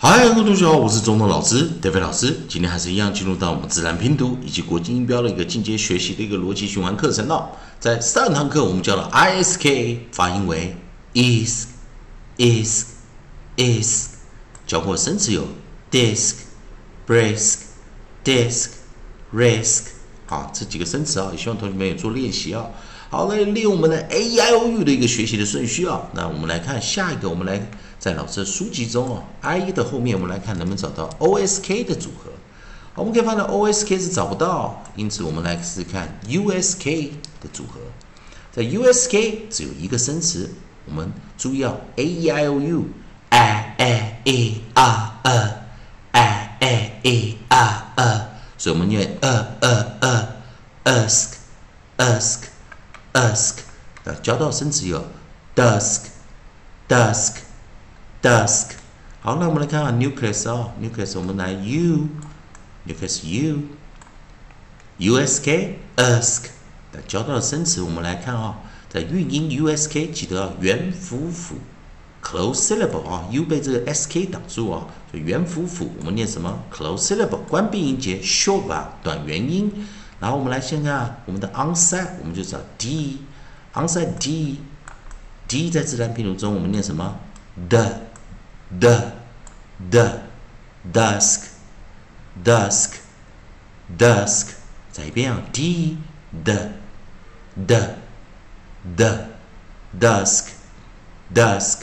嗨，各位同学好，我是中东老师 David 老师。今天还是一样进入到我们自然拼读以及国际音标的一个进阶学习的一个逻辑循环课程了。在上堂课我们教了 isk 发音为 is is is，教过生词有 disk brisk disk risk，好，这几个生词啊，也希望同学们也做练习啊。好，来利用我们的 a e i o u 的一个学习的顺序啊，那我们来看下一个，我们来在老师的书籍中哦 I E 的后面我们来看能不能找到 o s k 的组合。我们可以发现 o s k 是找不到，因此我们来试试看 u s k 的组合。在 u s k 只有一个生词，我们注意哦 a e i o u a a e r e a a e r e，所以我们念 a a a ask ask。ask，呃，教到生词有 dusk，dusk，dusk。好，那我们来看看 nucleus 啊，nucleus 我们来 u，nucleus u，usk，ask。那教到的生词我们来看啊，在韵音 usk 记得元辅辅，close syllable 啊又被这个 sk 挡住啊，就元辅辅，我们念什么 close syllable，关闭音节 short，短元音。然后我们来先看我们的 onside，我们就知道 d，onside d，d 在自然拼读中我们念什么？the，the，the，dusk，dusk，dusk，再一遍啊，d，the，the，the，dusk，dusk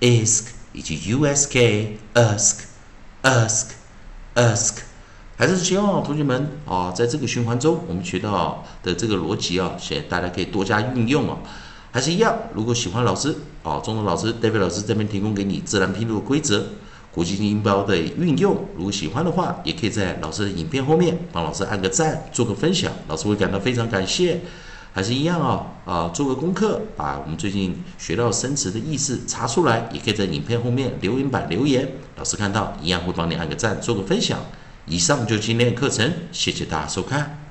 isk 以及 u s k ask ask ask 还是希望同学们啊，在这个循环中，我们学到的这个逻辑啊，写大家可以多加运用啊。还是一样，如果喜欢老师啊，中文老师 David 老师这边提供给你自然拼读的规则、国际音标的运用，如果喜欢的话，也可以在老师的影片后面帮老师按个赞，做个分享，老师会感到非常感谢。还是一样啊啊，做个功课，把我们最近学到生词的意思查出来，也可以在影片后面留言板留言，老师看到一样会帮你按个赞，做个分享。以上就今天的课程，谢谢大家收看。